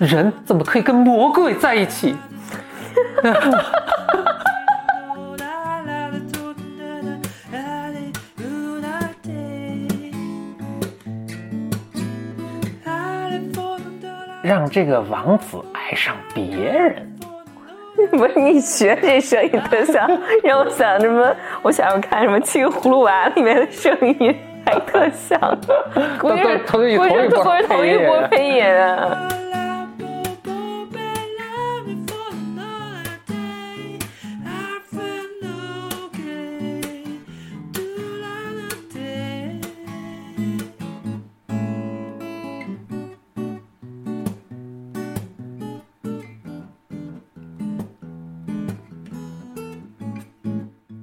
人怎么可以跟魔鬼在一起 让这个王子爱上别人。不是你学这声音特像，让我想什么？我想要看什么《七个葫芦娃》里面的声音，还特像。估计是估计是同一波配音啊。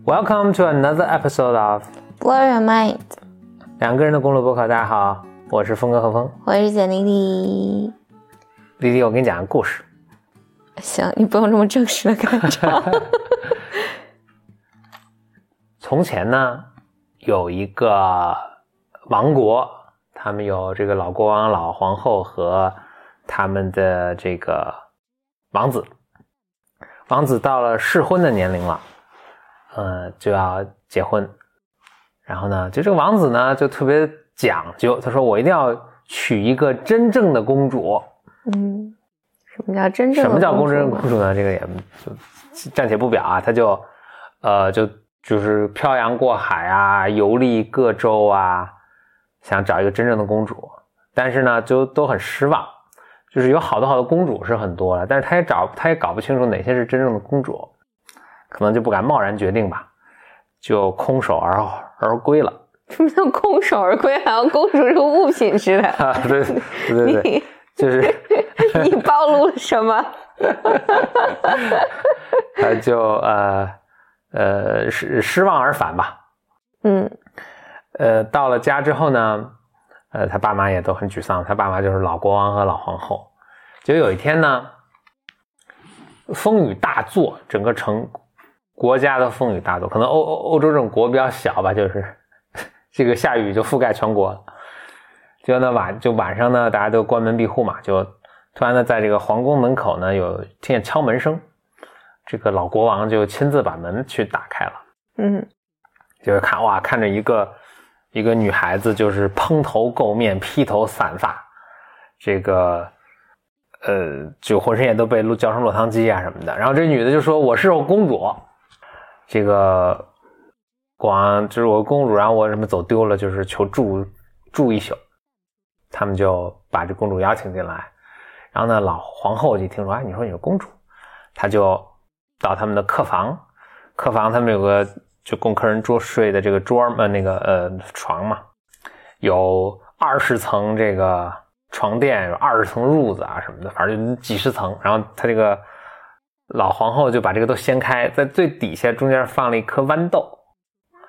，Welcome to another episode of Blow your mind，两个人的公路博客。大家好，我是峰哥何峰。我是简丽丽。丽丽，我给你讲个故事。行，你不用这么正式的开场。从前呢，有一个王国，他们有这个老国王、老皇后和他们的这个王子。王子到了适婚的年龄了，呃，就要结婚。然后呢，就这个王子呢，就特别讲究，他说我一定要娶一个真正的公主。嗯，什么叫真正的什么叫公主真公主呢？这个也就暂且不表啊，他就呃就就是漂洋过海啊，游历各州啊，想找一个真正的公主，但是呢就都很失望，就是有好多好多公主是很多了，但是他也找他也搞不清楚哪些是真正的公主，可能就不敢贸然决定吧，就空手而而归了什么叫空手而归？好像公主是个物品似的。啊，对对对对，就是。你暴露了什么？他 就呃呃失失望而返吧。嗯呃，到了家之后呢，呃，他爸妈也都很沮丧。他爸妈就是老国王和老皇后。就有一天呢，风雨大作，整个城国家的风雨大作。可能欧欧欧洲这种国比较小吧，就是 这个下雨就覆盖全国了。就那晚就晚上呢，大家都关门闭户嘛，就突然呢，在这个皇宫门口呢，有听见敲门声。这个老国王就亲自把门去打开了。嗯就是看哇，看着一个一个女孩子，就是蓬头垢面、披头散发，这个呃，就浑身也都被落浇成落汤鸡啊什么的。然后这女的就说：“我是我公主。”这个国王就是我公主，然后我什么走丢了，就是求住住一宿。他们就把这公主邀请进来。然后呢，老皇后一听说，哎，你说你是公主，她就到他们的客房，客房他们有个就供客人桌睡的这个桌嘛，那个呃床嘛，有二十层这个床垫，有二十层褥子啊什么的，反正就几十层。然后他这个老皇后就把这个都掀开，在最底下中间放了一颗豌豆，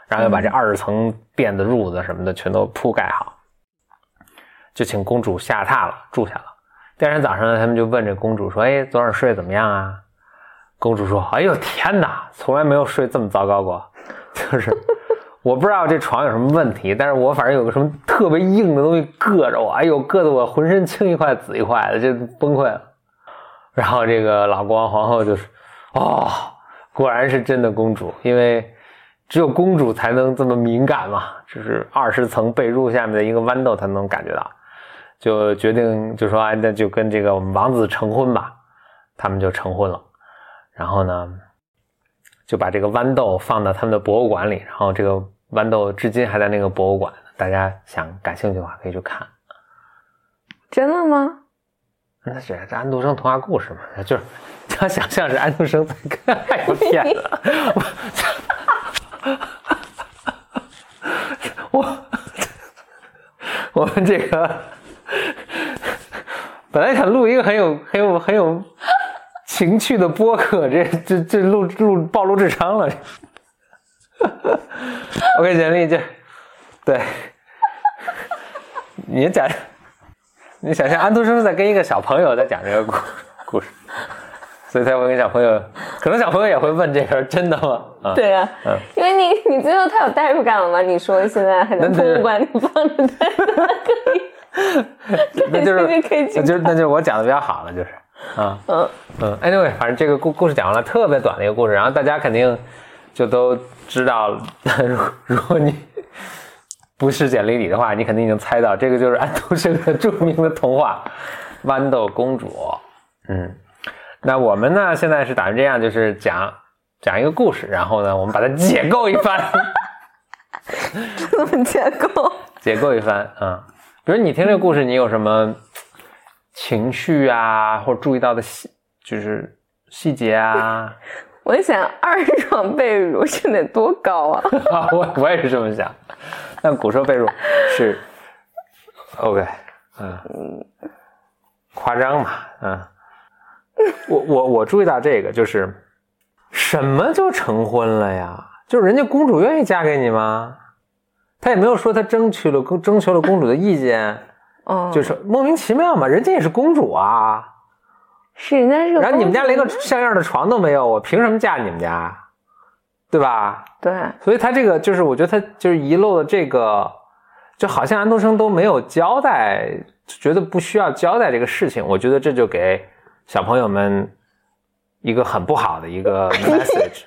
然后又把这二十层垫子褥子什么的全都铺盖好，就请公主下榻了，住下了。第二天早上，他们就问这公主说：“哎，昨晚睡得怎么样啊？”公主说：“哎呦天哪，从来没有睡这么糟糕过，就是我不知道这床有什么问题，但是我反正有个什么特别硬的东西硌着我，哎呦，硌得我浑身青一块紫一块的，就崩溃了。”然后这个老国王皇后就是，哦，果然是真的公主，因为只有公主才能这么敏感嘛，就是二十层被褥下面的一个豌豆，才能感觉到。就决定就说，哎，那就跟这个我们王子成婚吧。他们就成婚了。然后呢，就把这个豌豆放到他们的博物馆里，然后这个豌豆至今还在那个博物馆。大家想感兴趣的话，可以去看。真的吗？那是这安徒生童话故事嘛，就是他想象是安徒生在看。哎呦天哪！我我们这个本来想录一个很有很有很有情趣的播客，这这这录录暴露智商了。OK，简历这对，你讲你想象安徒生在跟一个小朋友在讲这个故故事，所以才会跟小朋友，可能小朋友也会问这个真的吗？啊，对啊，嗯。因为你你最后太有代入感了吗？你说现在还在那对。博物馆里放着它，可以，那就是那就是那就是我讲的比较好了，就是。啊。嗯。嗯，anyway，反正这个故故事讲完了，特别短的一个故事，然后大家肯定就都知道，如如果你不是简历里的话，你肯定已经猜到，这个就是安徒生的著名的童话《豌豆公主》。嗯，那我们呢现在是打算这样，就是讲讲一个故事，然后呢我们把它解构一番，这么解构。解构一番啊、嗯。比如你听这个故事，你有什么情绪啊，或者注意到的细就是细节啊？我想二床被褥是得多高啊？啊，我我也是这么想。但古时候被褥 是 OK，嗯，夸张嘛，嗯。我我我注意到这个，就是什么就成婚了呀？就是人家公主愿意嫁给你吗？他也没有说他争取了征求了公主的意见，哦，就是莫名其妙嘛，人家也是公主啊。是人家是然后你们家连个像样的床都没有，我凭什么嫁你们家？对吧？对，所以他这个就是，我觉得他就是遗漏了这个，就好像安徒生都没有交代，觉得不需要交代这个事情。我觉得这就给小朋友们一个很不好的一个 message。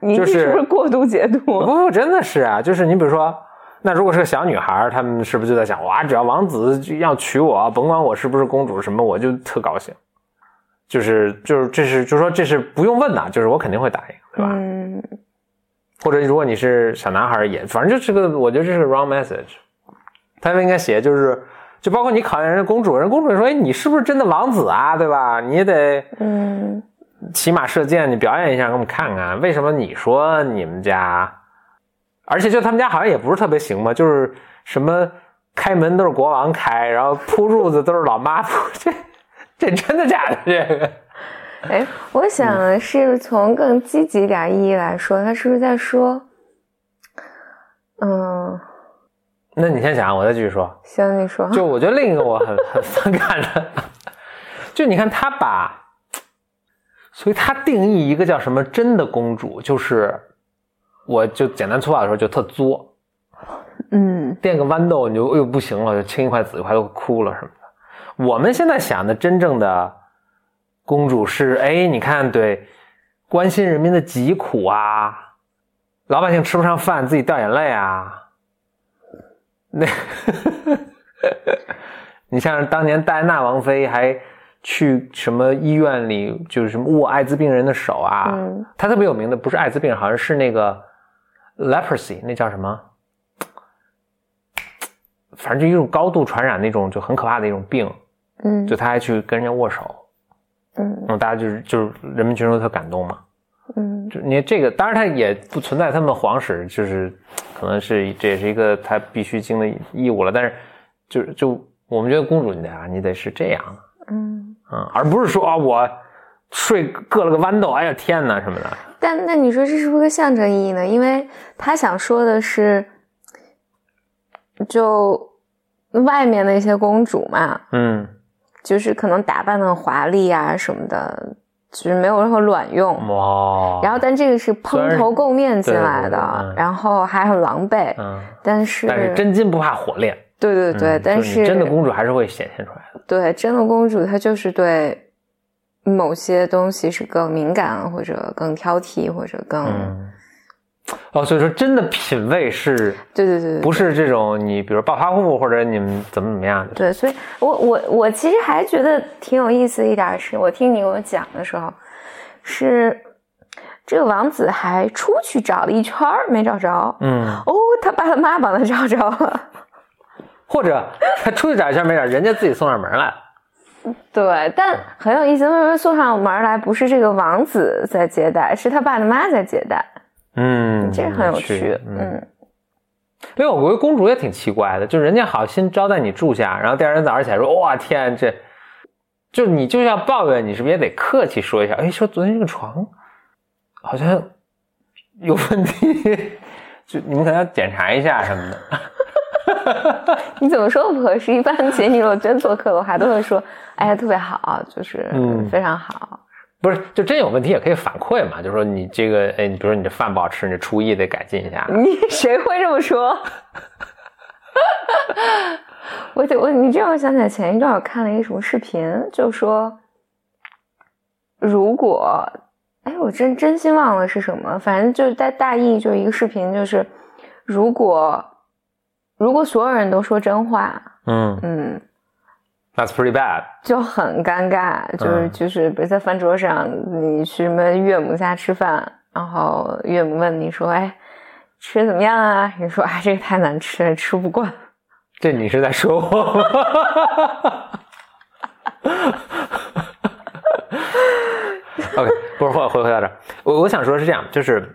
你就是这是不是过度解读？不不，真的是啊，就是你比如说，那如果是个小女孩，他们是不是就在想，哇，只要王子要娶我，甭管我是不是公主什么，我就特高兴。就是就是这是就是说这是不用问的，就是我肯定会答应，对吧？嗯，或者如果你是小男孩也，反正就是个，我觉得这是个 wrong message。他们应该写就是，就包括你考验人家公主，人公主说，哎，你是不是真的王子啊？对吧？你得嗯，骑马射箭，你表演一下给我们看看，为什么你说你们家，而且就他们家好像也不是特别行嘛，就是什么开门都是国王开，然后铺褥子都是老妈铺，这这真的假的？这个哎，我想是从更积极点意义来说，他是不是在说，嗯，那你先想，我再继续说。行，你说，就我觉得另一个我很很反感的，就你看他把，所以他定义一个叫什么真的公主，就是我就简单粗暴的时候就特作，嗯。垫个豌豆你就不行了，就青一块紫一块都哭了什么的。我们现在想的真正的公主是，哎，你看对，关心人民的疾苦啊，老百姓吃不上饭自己掉眼泪啊，那，你像当年戴安娜王妃还去什么医院里，就是什么握艾滋病人的手啊，嗯。她特别有名的不是艾滋病，好像是那个 leprosy，那叫什么？反正就一种高度传染那种，就很可怕的一种病，嗯。就她还去跟人家握手，嗯嗯，大家就是就是人民群众特感动嘛。嗯就你这个，当然它也不存在他们皇室，就是可能是这也是一个他必须经的义务了。但是就是就我们觉得公主你得啊，你得是这样，嗯。嗯，而不是说啊我睡硌了个豌豆，哎呀天哪什么的。但那你说这是不是个象征意义呢？因为他想说的是，就外面的一些公主嘛，嗯，就是可能打扮的华丽啊什么的，就是没有任何卵用。哇，然后，但这个是蓬头垢面进来的嗯，然后还很狼狈。嗯，但是，但是真金不怕火炼，对对对，嗯但就是真的公主还是会显现出来的。对真的公主，她就是对某些东西是更敏感，或者更挑剔，或者更、嗯，哦，所以说真的品味是对对对对，不是这种你比如暴发户或者你们怎么怎么样的？对，所以我我我其实还觉得挺有意思的一点是，我听你给我讲的时候，是这个王子还出去找了一圈没找着，嗯，哦，他爸他妈帮他找着了，或者他出去找一圈没找，人家自己送上门来了。对，但很有意思，为什么送上门来不是这个王子在接待，是他爸他妈在接待，嗯，这很有趣，嗯。嗯因为我觉得公主也挺奇怪的，就是人家好心招待你住下，然后第二天早上起来说：“哇天，这就你就要抱怨，你是不是也得客气说一下？哎，说昨天这个床好像有问题，就你们可能要检查一下什么的。你怎么说都不合适。一般姐，你如果真做客的话，都会说：“哎呀，特别好，就是嗯非常好。不是，就真有问题也可以反馈嘛，就说你这个，哎，你比如说你这饭不好吃，你厨艺得改进一下。你谁会这么说？我我你这让我想起来，前一段我看了一个什么视频，就说如果哎，我真真心忘了是什么，反正就是大大意就是一个视频，就是如果如果所有人都说真话，嗯嗯，，That's pretty bad。就很尴尬，就是、嗯就是，比如在饭桌上，你去什么岳母家吃饭，然后岳母问你说：“哎，吃的怎么样啊？”你说：“哎，这个太难吃了，吃不惯。这你是在说我吗？OK，不是回回回到这儿，我我想说的是这样，就是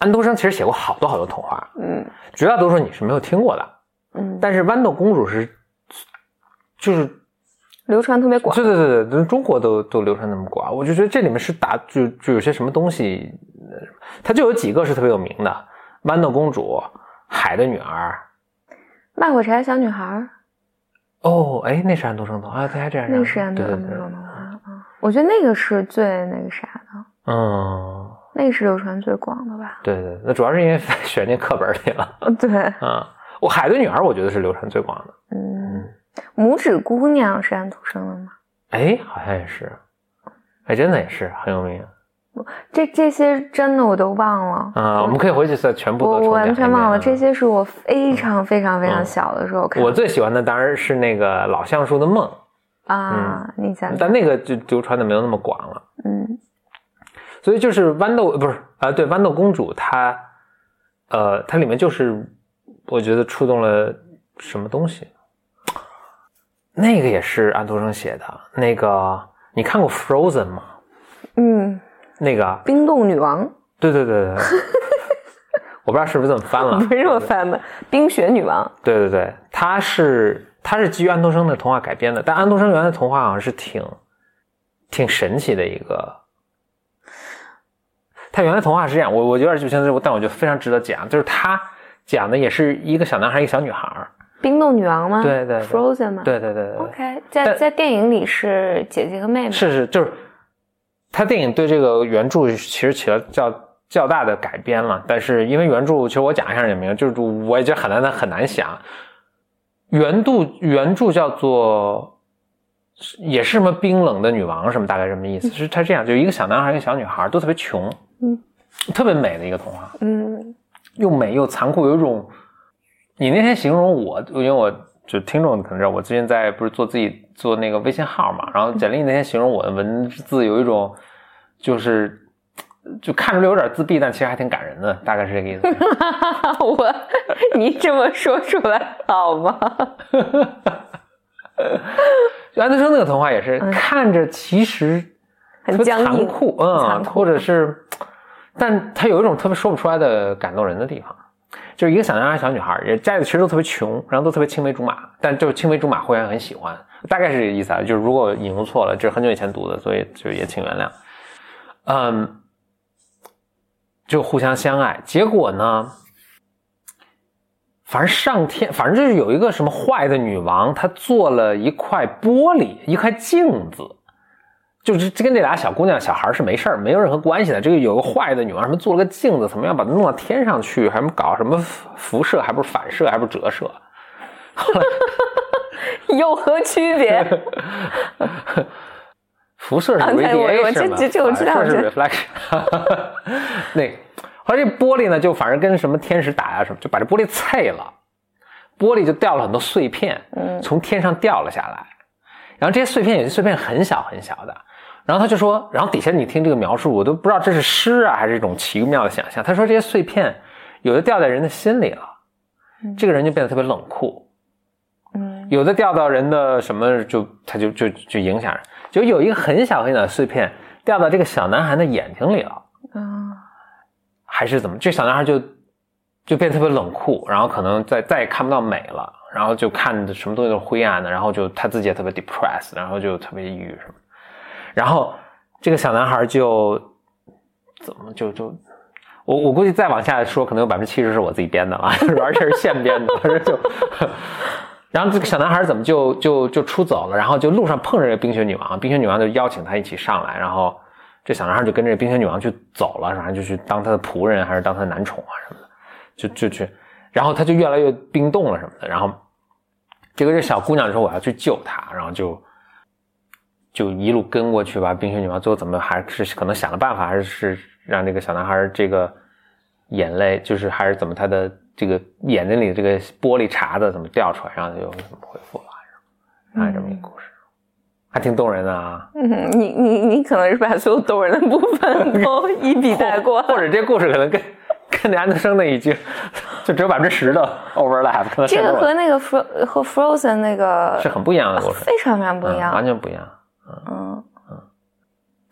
安徒生其实写过好多好多童话，”嗯绝大多数你是没有听过的，嗯，但是豌豆公主是，就是流传特别广。对对对对，中国都都流传那么广，我就觉得这里面是打就就有些什么东西，呃它就有几个是特别有名的，豌豆公主、海的女儿。卖火柴小女孩，哦，哎，那是安徒生童话，对，还这样，那是安徒生的童话啊。我觉得那个是最那个啥的，嗯，那个是流传最广的吧？对对，那主要是因为选进课本里了哦，对，啊。我海的女儿，我觉得是流传最广的。嗯，拇指姑娘是安徒生的吗？哎，好像也是，哎，真的也是很有名这这些真的我都忘了。啊。我们可以回去再全部都重我我完全忘了，啊这些是我非常非常非常小的时候看的。我最喜欢的当然是那个老橡树的梦，啊，你讲讲，但那个就流传的没有那么广了。嗯所以就是豌豆不是啊、对，豌豆公主她，呃，它里面就是我觉得触动了什么东西。那个也是安徒生写的，那个你看过《Frozen》吗？嗯，那个，冰冻女王对对对对，我不知道是不是这么翻了，不是这么翻的，冰雪女王。对对对，它是它是基于安徒生的童话改编的，但安徒生原来的童话好像是挺挺神奇的一个。他原来童话是这样，我我有点就现在，但我觉得非常值得讲，就是他讲的也是一个小男孩，一个小女孩儿。冰冻女王吗？对对对，Frozen 吗？对对对对对，OK，在在电影里是姐姐和妹妹。是是，就是他电影对这个原著其实起了较较大的改编了，但是因为原著，其实我讲一下也没有，就是我也觉得很难很难想。原著原著叫做也是什么冰冷的女王什么，大概什么意思？是他这样，就一个小男孩，一个小女孩，都特别穷，嗯，特别美的一个童话，嗯又美又残酷，有一种你那天形容我，因为我就听众可能知道，我最近在不是做自己做那个微信号嘛，然后简历那天形容我的文字有一种就是就看出来有点自闭，但其实还挺感人的，大概是这个意思。我你这么说出来好吗？就 安徒生那个童话也是看着其实很残酷，嗯，或者是，但他有一种特别说不出来的感动人的地方。就是一个小男孩、小女孩，也家里其实都特别穷，然后都特别青梅竹马，但就是青梅竹马互相很喜欢，大概是这个意思啊。就是如果引用错了，这是很久以前读的，所以就也请原谅。嗯，就互相相爱，结果呢，反正上天，反正就是有一个什么坏的女王，她做了一块玻璃，一块镜子，就是这跟这俩小姑娘、小孩是没事儿，没有任何关系的。这个有个坏的女王，什么做了个镜子，怎么样把它弄到天上去，还什么搞什么辐射，还不是反射，还不是折射。有何区别？辐射是 radiation 这嘛，这这我知道反射是这 reflection。那后来这玻璃呢，就反正跟什么天使打呀什么，就把这玻璃碎了，玻璃就掉了很多碎片，嗯从天上掉了下来。然后这些碎片有些碎片很小很小的，然后他就说，然后底下你听这个描述，我都不知道这是诗啊还是一种奇妙的想象。他说这些碎片有的掉在人的心里了，这个人就变得特别冷酷，嗯有的掉到人的什么就他就就就影响人，就有一个很小很小的碎片掉到这个小男孩的眼睛里了，啊还是怎么？这小男孩就就变得特别冷酷，然后可能再再也看不到美了，然后就看的什么东西都是灰暗的，然后就他自己也特别 depressed，然后就特别抑郁什么，然后这个小男孩就怎么就就。我我估计再往下说，可能有百分之七十是我自己编的啊，而且是现编的，反正就。然后这个小男孩怎么就就就出走了？然后就路上碰着这冰雪女王，冰雪女王就邀请他一起上来，然后这小男孩就跟着冰雪女王去走了，然后就去当他的仆人还是当他的男宠啊什么的，就就去，然后他就越来越冰冻了什么的，然后结果这小姑娘说我要去救他，然后就就一路跟过去吧。冰雪女王最后怎么还是可能想了办法，还是让这个小男孩这个眼泪就是还是怎么他的。这个眼睛里这个玻璃碴子怎么掉出来，然后就怎么恢复了，然后这么一个故事，还挺动人的啊。嗯，你你你可能是把所有动人的部分都一笔带过，或者这故事可能跟跟安德生那一句就只有百分之十的 overlap，这个和那个 Fro 和 Frozen 那个是很不一样的故事，非常非常不一样，完全不一样。嗯。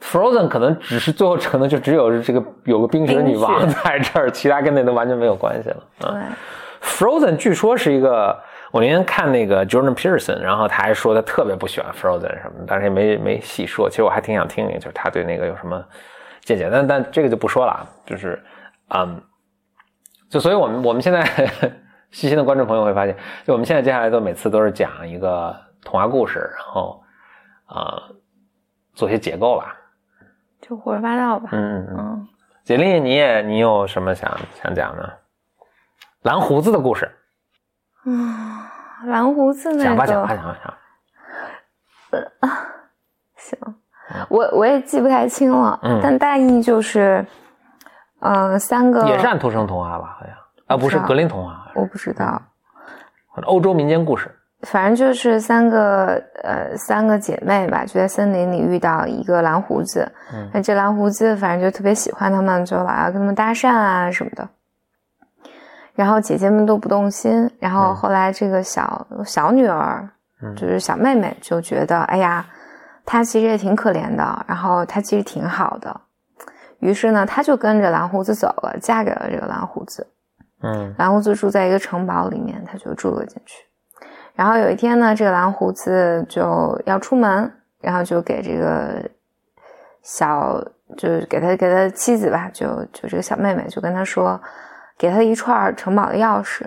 Frozen 可能只是最后可能就只有这个有个冰雪女王 在这儿，其他跟那都完全没有关系了。对，Frozen 据说是一个，我那天看那个 Jordan Peterson，然后他还说他特别不喜欢 Frozen 什么的，但是也没没细说。其实我还挺想听听，就是他对那个有什么见解。但但这个就不说了，就是嗯，就所以我们我们现在细心的观众朋友会发现，就我们现在接下来都每次都是讲一个童话故事，然后啊做些结构吧。就胡说八道吧。嗯嗯嗯。简历，你也你有什么想想讲的？蓝胡子的故事。啊，蓝胡子那个。讲吧讲吧讲吧讲。呃啊，行，我我也记不太清了。嗯。但大意就是，呃，三个。也是安徒生童话吧？好像啊，不是格林童话。我不知道。欧洲民间故事。反正就是三个呃三个姐妹吧，就在森林里遇到一个蓝胡子，那这蓝胡子反正就特别喜欢他们，就老要跟他们搭讪啊什么的。然后姐姐们都不动心，然后后来这个小小女儿，就是小妹妹就觉得，哎呀，她其实也挺可怜的，然后她其实挺好的，于是呢，她就跟着蓝胡子走了，嫁给了这个蓝胡子。嗯，蓝胡子住在一个城堡里面，她就住了进去。然后有一天呢，这个蓝胡子就要出门，然后就给这个小，就是给他给他妻子吧，就就这个小妹妹就跟他说，给他一串城堡的钥匙，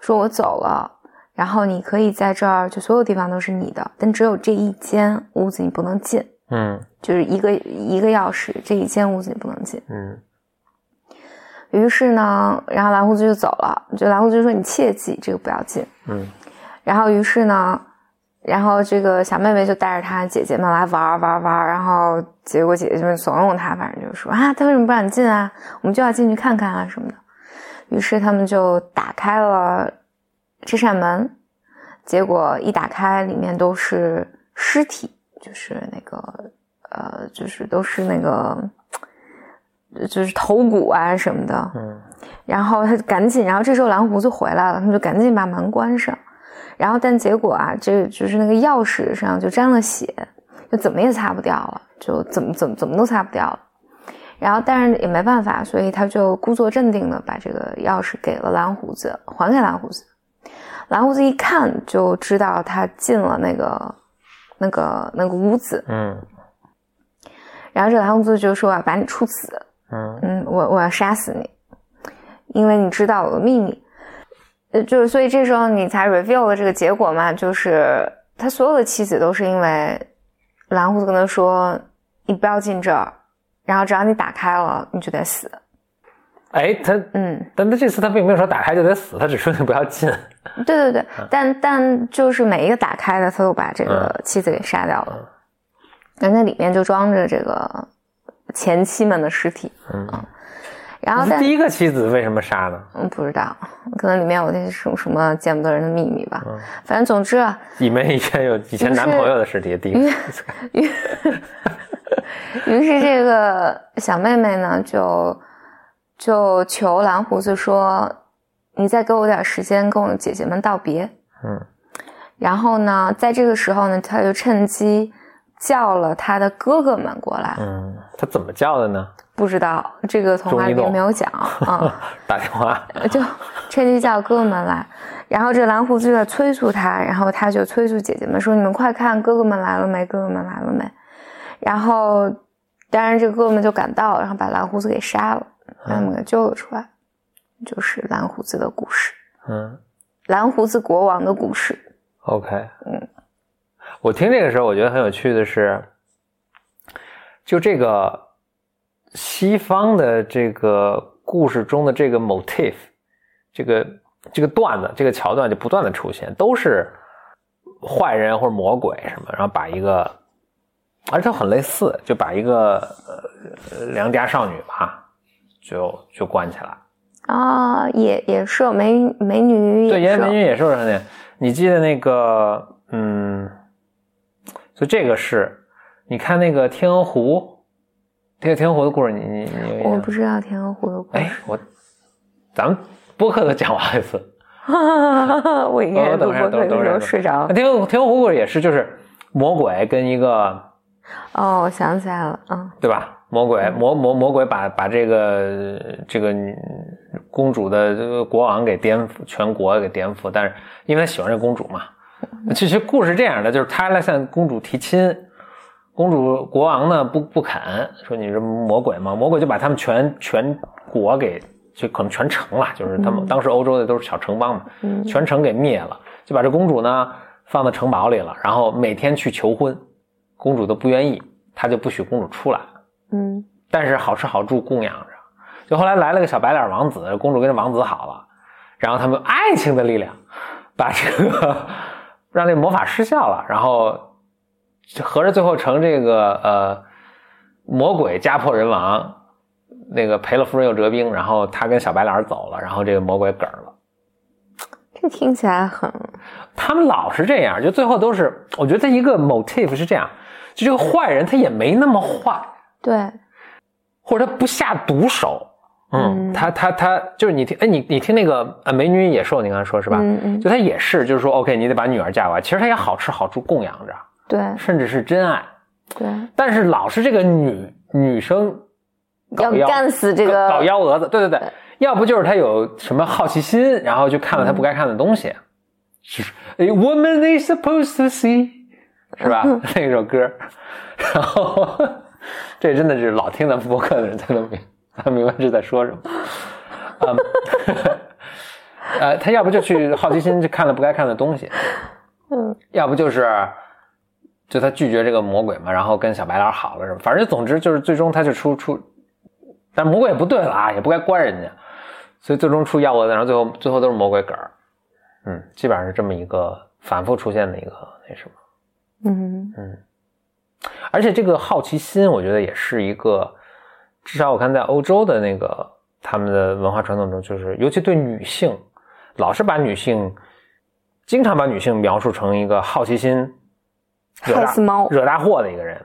说我走了，然后你可以在这儿，就所有地方都是你的，但只有这一间屋子你不能进，嗯，就是一个一个钥匙，这一间屋子你不能进，嗯。于是呢，然后蓝胡子就走了，就蓝胡子就说你切记这个不要进，嗯。然后，于是呢，然后这个小妹妹就带着她姐姐们来玩玩玩然后结果姐姐们怂恿她，反正就说啊，她为什么不让你进啊？我们就要进去看看啊什么的。于是他们就打开了这扇门，结果一打开，里面都是尸体，就是那个呃，就是都是那个，就是头骨啊什么的。嗯。然后他赶紧，然后这时候蓝胡子回来了，他们就赶紧把门关上。然后，但结果啊，这就是那个钥匙上就沾了血，就怎么也擦不掉了，就怎么怎么怎么都擦不掉了。然后，但是也没办法，所以他就故作镇定的把这个钥匙给了蓝胡子，还给蓝胡子。蓝胡子一看就知道他进了那个那个那个屋子，嗯。然后这蓝胡子就说：“把你处死，嗯嗯，我我要杀死你，因为你知道我的秘密。”呃，就是所以这时候你才 reveal 了这个结果嘛，就是他所有的妻子都是因为蓝胡子跟他说你不要进这儿，然后只要你打开了你就得死。哎，他嗯，但他这次他并没有说打开就得死，他只说你不要进。对对对，但但就是每一个打开的他都把这个妻子给杀掉了，那那里面就装着这个前妻们的尸体。嗯。然后第一个妻子为什么杀呢？嗯，不知道，可能里面有那些什么什么见不得人的秘密吧。嗯，反正总之，里面以前有以前男朋友的尸体。第一个，于于是这个小妹妹呢，就就求蓝胡子说：“你再给我点时间，跟我姐姐们道别。”嗯，然后呢，在这个时候呢，他就趁机叫了他的哥哥们过来。嗯，他怎么叫的呢？不知道这个童话里面没有讲 啊。打电话就趁机叫哥哥们来，然后这蓝胡子就在催促他，然后他就催促姐姐们说：“你们快看，哥哥们来了没？哥哥们来了没？”然后，当然这哥哥们就赶到，然后把蓝胡子给杀了。把他们给救了出来，就是蓝胡子的故事，嗯蓝胡子国王的故事。，OK，嗯，我听这个时候，我觉得很有趣的是，就这个西方的这个故事中的这个 motif，这个这个段子，这个桥段就不断的出现，都是坏人或者魔鬼什么，然后把一个，而且很类似，就把一个呃良家少女吧，就就关起来。啊，也也是有美美女，对，也是美女也是有上点。你记得那个，嗯，所以这个是，你看那个天鹅湖，这个天鹅湖的故事你，你你我不知道天鹅湖的故事哎事，，我咱们播客都讲过一次。我应该哦等一下录播课的时候等等一下。睡着。了。天鹅天鹅湖故事也是，就是魔鬼跟一个哦，我想起来了，嗯。对吧？魔鬼魔魔魔鬼把把这个这个公主的这个国王给颠覆，全国给颠覆，但是因为他喜欢这公主嘛，其实故事是这样的，就是他来向公主提亲，公主国王呢不不肯，说你是魔鬼嘛，魔鬼就把他们全全国给就可能全城了，就是他们当时欧洲的都是小城邦嘛，嗯全城给灭了，就把这公主呢放到城堡里了，然后每天去求婚，公主都不愿意，他就不许公主出来。嗯但是好吃好住供养着。就后来来了个小白脸王子，公主跟这王子好了，然后他们爱情的力量把这个 让那魔法失效了，然后就合着最后成这个呃魔鬼家破人亡，那个赔了夫人又折兵，然后他跟小白脸走了，然后这个魔鬼嗝了。这听起来很 他们老是这样，就最后都是，我觉得他一个 motif 是这样，就这个坏人他也没那么坏，对，或者他不下毒手，嗯，嗯他他他就是你听，哎，你你听那个呃美女野兽，你刚才说是吧？嗯嗯就他也是，就是说，OK，你得把女儿嫁过来，其实他也好吃好住供养着，对。甚至是真爱，对，但是老是这个女女生要干死这个搞幺蛾子，对对对，要不就是他有什么好奇心，然后就看了他不该看的东西，就是 A，Woman is supposed to see，是吧？那首歌，然后 这真的是老听咱们播客的人才能明才明白这在说什么。嗯，呃，他要不就去好奇心去看了不该看的东西，嗯。要不就是就他拒绝这个魔鬼嘛，然后跟小白脸好了什么，反正总之就是最终他就出出，但魔鬼也不对了啊，也不该关人家，所以最终出幺蛾子，然后最后最后都是魔鬼梗儿，嗯，基本上是这么一个反复出现的一个那什么。嗯而且这个好奇心，我觉得也是一个，至少我看在欧洲的那个他们的文化传统中，就是尤其对女性，老是把女性，经常把女性描述成一个好奇心惹大害死猫惹大祸的一个人。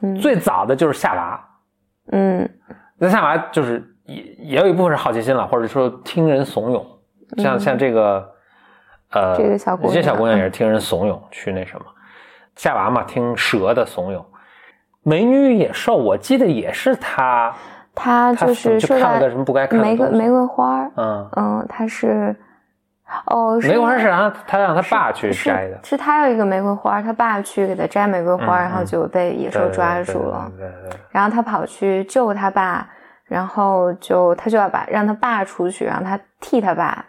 嗯。最早的就是夏娃，嗯。那夏娃就是也也有一部分是好奇心了，或者说听人怂恿，像、像这个呃，嗯这个小姑娘。这小姑娘也是听人怂恿去那什么，夏娃嘛，听蛇的怂恿。美女与野兽，我记得也是她，她他就是就说到看了个什么不该看的玫瑰玫瑰花，嗯，嗯，他是哦，玫瑰花是让他让他爸去摘的，是他有一个玫瑰花，他爸去给他摘玫瑰花，嗯然后就被野兽抓住了，对对对对对然后他跑去救他爸，然后就他就要把让他爸出去，让他替他爸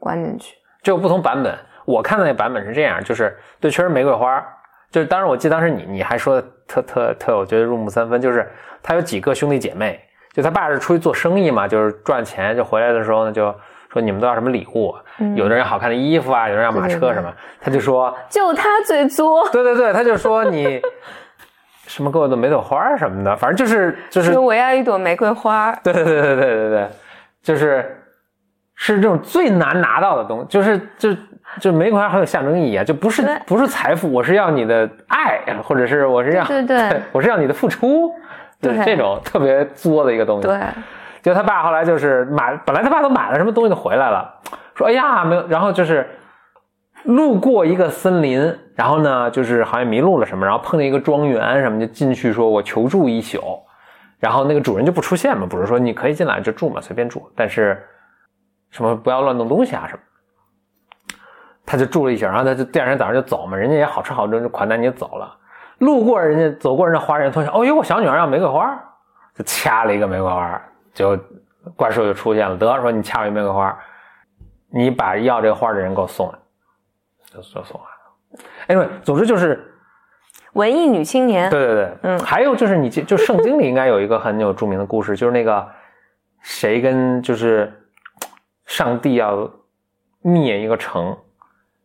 关进去。这有不同版本。我看的那版本是这样，就是对，确实玫瑰花，就是当时我记得当时你你还说的特特特，我觉得入木三分，就是他有几个兄弟姐妹，就他爸是出去做生意嘛，就是赚钱，就回来的时候呢就说你们都要什么礼物，嗯有的人要好看的衣服啊，有的人要马对对对车什么，他就说，就他最作，对对对，他就说你什么给我的玫瑰花什么的，反正就是就是说我要一朵玫瑰花。对对对对对对对，就是是这种最难拿到的东西，就是就就玫瑰花很有象征意义啊，就不是不是财富，我是要你的爱，或者是我是要对对对 我是要你的付出，对对这种特别作的一个东西。对，就他爸后来就是买，本来他爸都买了什么东西就回来了，说哎呀没有，然后就是路过一个森林，然后呢就是好像迷路了什么，然后碰见一个庄园什么，就进去说我求助一宿，然后那个主人就不出现嘛，不是说你可以进来就住嘛，随便住，但是什么不要乱动东西啊什么。他就住了一宿，然后他就第二天早上就走嘛，人家也好吃好住，就款待你走了。路过人家走过人家花园，突然，哦呦，我小女儿要玫瑰花，就掐了一个玫瑰花，就怪兽就出现了，得说你掐我一玫瑰花，你把要这个花的人给我送来，就就送来了。anyway，总之就是文艺女青年，对对对，嗯还有就是你记就圣经里应该有一个很有著名的故事，就是那个谁跟就是上帝要灭一个城，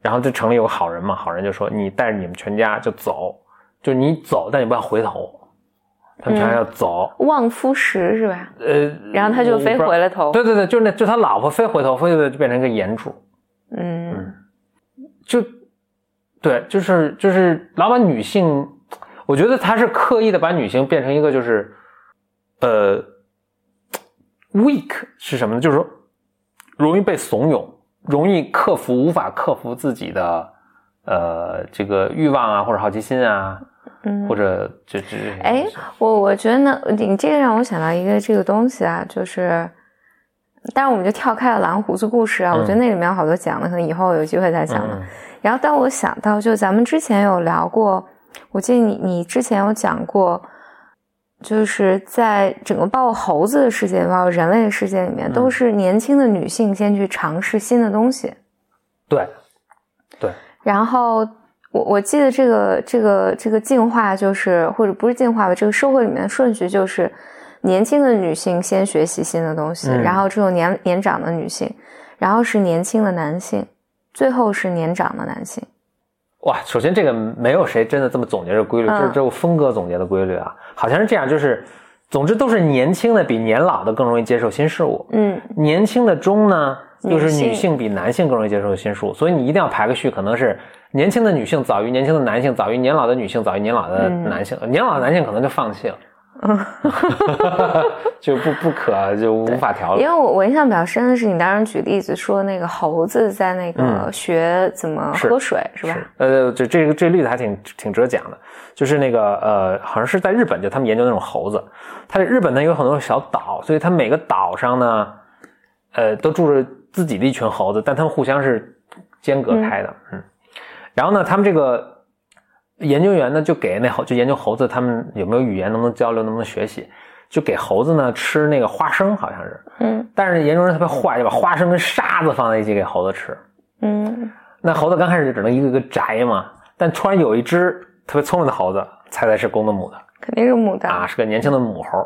然后这城里有个好人嘛，好人就说你带着你们全家就走，就你走，但你不要回头，他们全要走。望夫石是吧？呃，然后他就飞回了头。对对对，就是那就他老婆飞回头，飞回头就变成一个岩柱，嗯就对，就是就是老把女性，我觉得他是刻意的把女性变成一个就是呃 weak 是什么呢？就是说容易被怂恿，容易克服无法克服自己的呃这个欲望啊或者好奇心啊，嗯，或者就这这些哎我我觉得呢，你这个让我想到一个这个东西啊，就是，但是我们就跳开了蓝胡子故事啊，我觉得那里面有好多讲的，可能以后有机会再讲了。嗯然后当我想到，就咱们之前有聊过，我记得你你之前有讲过，就是在整个包括猴子的世界，包括人类的世界里面，嗯。都是年轻的女性先去尝试新的东西。对对，然后我我记得这个这个这个进化就是或者不是进化吧，这个社会里面的顺序就是年轻的女性先学习新的东西，嗯。然后只有年年长的女性，然后是年轻的男性，最后是年长的男性。哇，首先这个没有谁真的这么总结这个规律，嗯。这是这是峰哥总结的规律啊，好像是这样，就是总之都是年轻的比年老的更容易接受新事物，嗯。年轻的中呢又是女性比男性更容易接受新事物，所以你一定要排个序，可能是年轻的女性早于年轻的男性，早于年老的女性，早于年老的嗯。男性，年老的男性可能就放弃了，就不不可就无法调了。因为我我印象比较深的是，你当时举例子说那个猴子在那个嗯。学怎么喝水，是吧？呃，这这个这个例子还挺挺值得讲的，就是那个呃，好像是在日本，就他们研究那种猴子，它日本呢有很多小岛，所以它每个岛上呢，呃，都住着自己的一群猴子，但它们互相是间隔开的，嗯然后呢，他们这个研究员呢就给那猴就研究猴子他们有没有语言，能不能交流，能不能学习，就给猴子呢吃那个花生，好像是，嗯。但是研究人特别坏，就把花生跟沙子放在一起给猴子吃。嗯。那猴子刚开始就只能一个个摘嘛，但突然有一只特别聪明的猴子，猜猜是公的母的。肯定是母的。啊，是个年轻的母猴，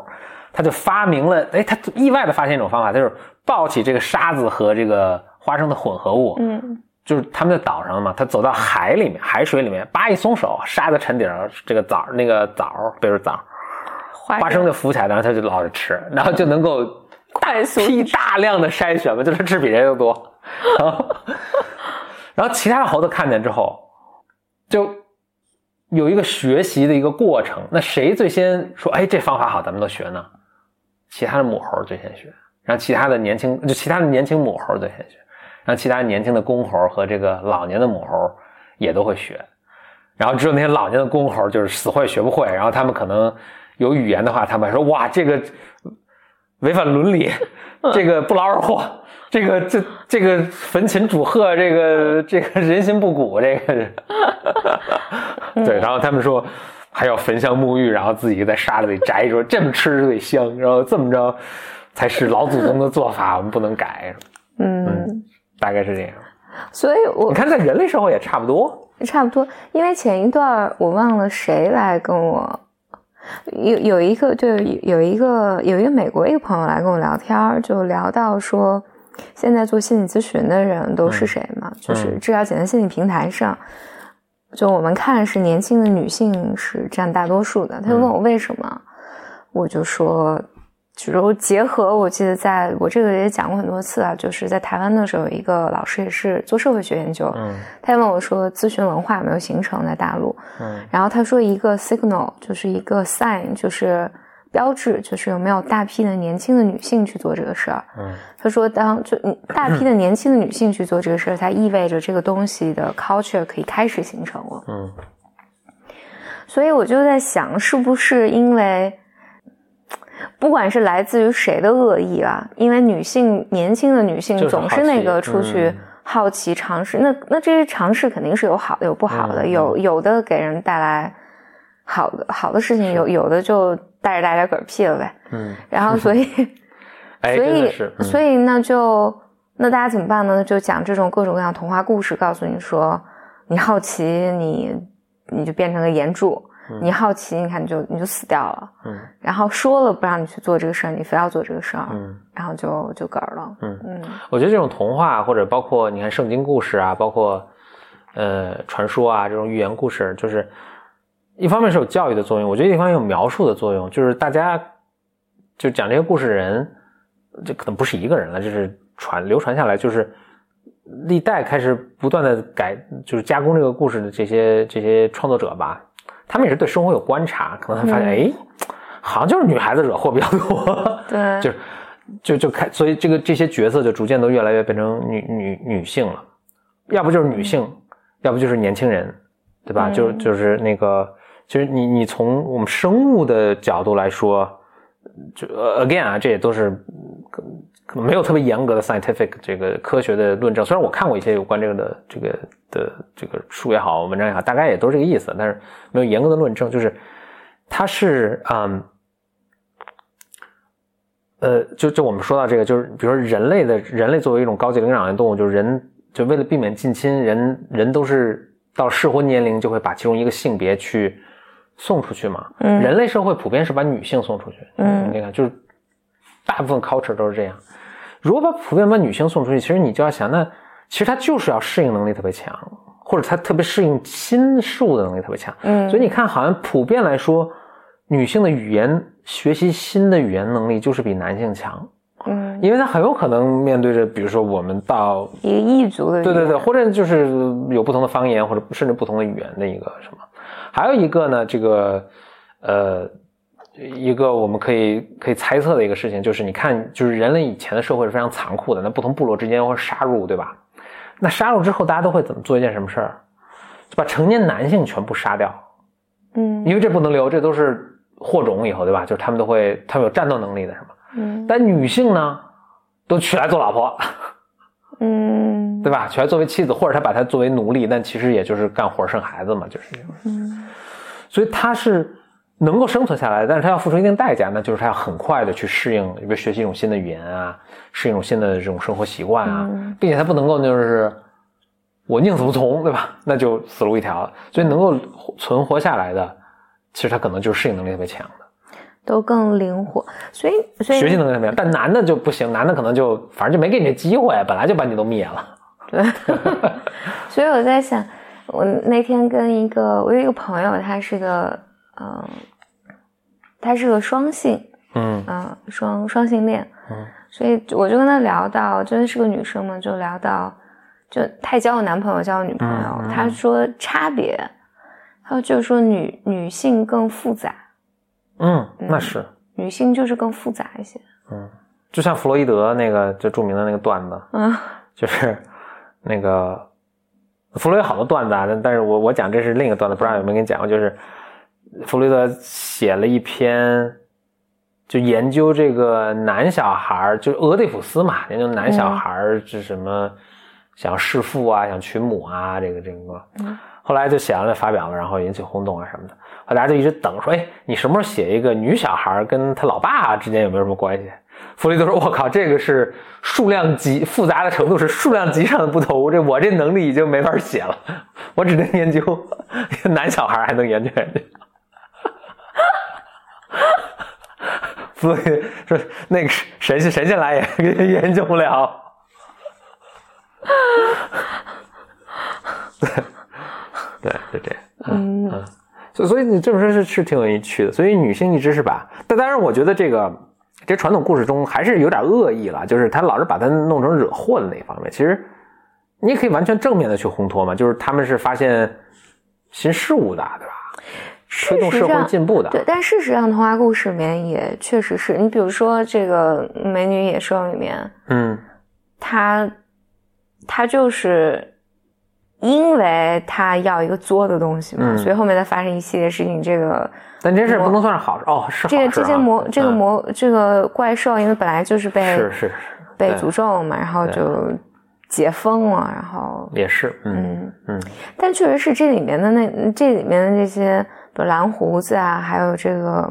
他就发明了，哎，他意外的发现一种方法，就是抱起这个沙子和这个花生的混合物，嗯就是他们在岛上嘛，他走到海里面，海水里面，叭一松手，沙子沉底儿，这个枣那个枣，比如枣，花花生就浮起来，然后他就老是吃，然后就能够快速批大量的筛选嘛，就是吃比谁都多。然后，然后其他的猴子看见之后，就有一个学习的一个过程。那谁最先说，哎，这方法好，咱们都学呢？其他的母猴最先学，然后其他的年轻，就其他的年轻母猴最先学，然后其他年轻的公猴和这个老年的母猴也都会学。然后只有那些老年的公猴就是死活也学不会，然后他们可能有语言的话，他们还说哇，这个违反伦理，这个不劳而获，这个这这个焚琴煮鹤，这个这个人心不古，这个是，对，然后他们说还要焚香沐浴，然后自己在沙子里摘，说这么吃最香，然后这么着才是老祖宗的做法，我们不能改，嗯，大概是这样。所以我你看，在人类社会也差不多，差不多，因为前一段我忘了谁来跟我有有一个就有一个有一个美国一个朋友来跟我聊天，就聊到说现在做心理咨询的人都是谁嘛？就是治疗简单心理平台上，就我们看是年轻的女性是占大多数的。他就问我为什么，我就说。就是结合，我记得在我这个也讲过很多次啊，就是在台湾的时候，有一个老师也是做社会学研究，嗯他就问我说，咨询文化有没有形成在大陆？嗯然后他说一个 signal 就是一个 sign，就是标志，就是有没有大批的年轻的女性去做这个事儿。嗯他说当就嗯大批的年轻的女性去做这个事儿，它意味着这个东西的 culture 可以开始形成了。嗯所以我就在想，是不是因为，不管是来自于谁的恶意啊，因为女性年轻的女性总是那个出去嗯好奇尝试，那那这些尝试肯定是有好的有不好的，嗯有有的给人带来好的好的事情，有有的就带着大家嗝屁了呗。嗯，然后所以 哎，所以所以那就那大家怎么办呢？就讲这种各种各样童话故事，告诉你说，你好奇你你就变成了岩柱，嗯你好奇你看你就你就死掉了，嗯。然后说了不让你去做这个事儿，你非要做这个事儿，嗯。然后就就嗝儿了，嗯。嗯。我觉得这种童话或者包括你看圣经故事啊，包括呃传说啊这种寓言故事，就是一方面是有教育的作用，我觉得一方面有描述的作用，就是大家就讲这些故事的人，这可能不是一个人了，就是传流传下来，就是历代开始不断的改，就是加工这个故事的这些这些创作者吧，他们也是对生活有观察，可能他发现，嗯。哎，好像就是女孩子惹祸比较多，对，就是就就开，所以这个这些角色就逐渐都越来越变成女女女性了，要不就是女性，要不就是年轻人，对吧？嗯。就就是那个，其实你你从我们生物的角度来说，就呃 again 啊，这也都是没有特别严格的 scientific 这个科学的论证。虽然我看过一些有关这个的这个的这个书也好，文章也好，大概也都是这个意思，但是没有严格的论证，就是它是嗯。呃，就就我们说到这个，就是比如说人类的人类作为一种高级灵长类动物，就是人就为了避免近亲，人人都是到适婚年龄就会把其中一个性别去送出去嘛。嗯人类社会普遍是把女性送出去。嗯你看，就是大部分 culture 都是这样。如果把普遍把女性送出去，其实你就要想，那其实她就是要适应能力特别强，或者她特别适应新事物的能力特别强。嗯，所以你看，好像普遍来说，女性的语言学习新的语言能力就是比男性强，嗯，因为她很有可能面对着，比如说我们到一个异族的，对对对，或者就是有不同的方言，或者甚至不同的语言的一个什么。还有一个呢，这个呃，一个我们可以可以猜测的一个事情，就是你看，就是人类以前的社会是非常残酷的，那不同部落之间会杀戮，对吧？那杀戮之后，大家都会怎么做一件什么事儿？就把成年男性全部杀掉，嗯因为这不能留，这都是祸种，以后对吧？就是他们都会，他们有战斗能力的，是吗？嗯但女性呢，都娶来做老婆。嗯，对吧？娶来作为妻子，或者他把她作为奴隶，但其实也就是干活生孩子嘛，就是这种。嗯所以他是能够生存下来，但是他要付出一定代价，那就是他要很快的去适应，比如学习一种新的语言啊，适应一种新的这种生活习惯啊，嗯并且他不能够就是我宁死不从，对吧？那就死路一条。所以能够存活下来的，其实他可能就是适应能力特别强的，都更灵活，所以所以学习能力特别强。但男的就不行，男的可能就反正就没给你这机会，本来就把你都灭了。对，所以我在想，我那天跟一个我有一个朋友，他是个嗯、他是个双性，嗯。嗯、双双性恋，嗯。所以我就跟他聊到，真的是个女生嘛，就聊到，就她也交过男朋友，交过女朋友，嗯嗯。她说差别，她就是说女女性更复杂，嗯，那是。女性就是更复杂一些，嗯，就像弗洛伊德那个就著名的那个段子，嗯就是那个弗洛伊德好多段子啊，但但是我我讲这是另一个段子，不知道有没有跟你讲过，就是弗洛伊德写了一篇，就研究这个男小孩儿，就是俄狄浦斯嘛，研究男小孩儿是什么想弑父啊，想娶母啊，这个这个，嗯后来就写完了发表了，然后引起轰动啊什么的。后来大家就一直等说，哎，你什么时候写一个女小孩跟他老爸之间有没有什么关系？弗雷德说：“我靠，这个是数量级复杂的程度是数量级上的不同，这我这能力已经没法写了，我只能研究 男小孩，还能研究研究。”弗洛伊德说：“那个神仙神仙来 也研究不了。”对对，就这样。嗯嗯，所以所以你这么说是是挺有趣的。所以女性一直是把，但当然我觉得这个这传统故事中还是有点恶意了，就是他老是把它弄成惹祸的那一方面。其实你也可以完全正面的去烘托嘛，就是他们是发现新事物的，对吧？推动社会进步的。对，但事实上，童话故事里面也确实是你，比如说这个《美女野兽》里面，嗯他他就是因为他要一个作的东西嘛，嗯所以后面再发生一系列事情。这个但这事不能算是好事哦，是好事、啊、这个这些魔这个嗯魔、这个怪兽，因为本来就是被是是是被诅咒嘛，然后就解封了，然后也是嗯嗯。嗯但确实是这里面的那这里面的这些，比如蓝胡子啊，还有这个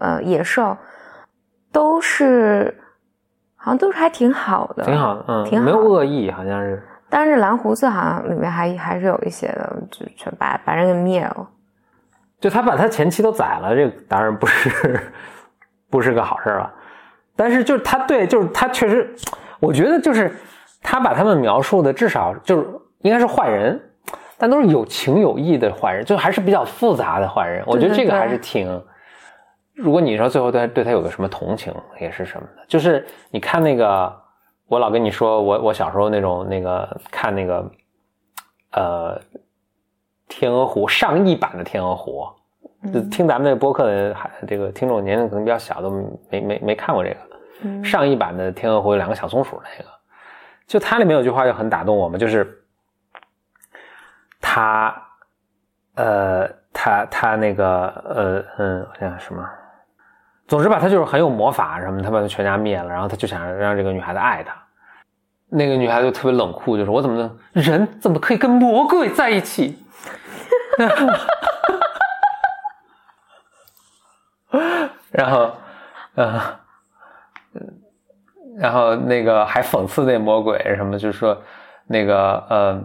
呃野兽，都是好像都是还挺好的，挺好的，嗯，挺好没有恶意，好像是。但是蓝胡子好像里面还还是有一些的，就全把把人给灭了。就他把他前妻都宰了，这个当然不是 不是个好事儿了。但是就是他对，就是他确实，我觉得就是他把他们描述的至少就是应该是坏人，但都是有情有义的坏人，就还是比较复杂的坏人。我觉得这个还是挺。如果你说最后对他对他有个什么同情，也是什么的，就是你看那个，我老跟你说，我我小时候那种那个看那个，呃，天鹅湖上亿版的天鹅湖，就听咱们这个播客的还这个听众年龄可能比较小，都没没没看过这个。嗯上亿版的天鹅湖有两个小松鼠那个，就它里面有句话就很打动我们，就是他，呃，他他那个呃嗯，我想想什么，总之吧，他就是很有魔法什么，他把他全家灭了，然后他就想让这个女孩子爱他。那个女孩子就特别冷酷，就说：“我怎么能人怎么可以跟魔鬼在一起？” 然后，呃，然后那个还讽刺那魔鬼什么，就是说那个呃，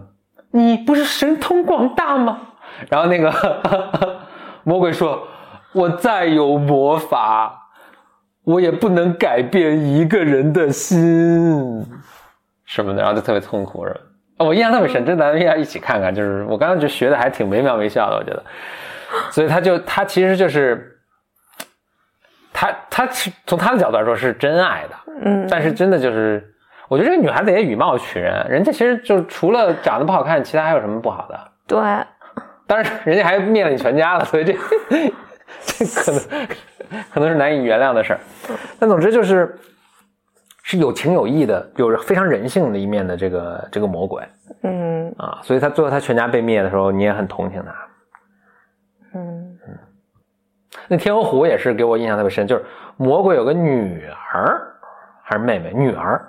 你不是神通广大吗？然后那个 魔鬼说：“我再有魔法，我也不能改变一个人的心，什么的。”然后就特别痛苦，是吧？我印象特别深，这咱们要一起看看。就是我刚刚就学的还挺惟妙惟肖的，我觉得。所以他就他其实就是。他他是从他的角度来说是真爱的，嗯，但是真的就是，我觉得这个女孩子也以貌取人，人家其实就除了长得不好看，其他还有什么不好的？对，当然，人家还灭了你全家了，所以这 这可能可能是难以原谅的事儿。但总之就是是有情有义的，有着非常人性的一面的这个这个魔鬼嗯啊，所以他最后他全家被灭的时候，你也很同情他。嗯那天鹅湖也是给我印象特别深，就是魔鬼有个女儿还是妹妹，女儿，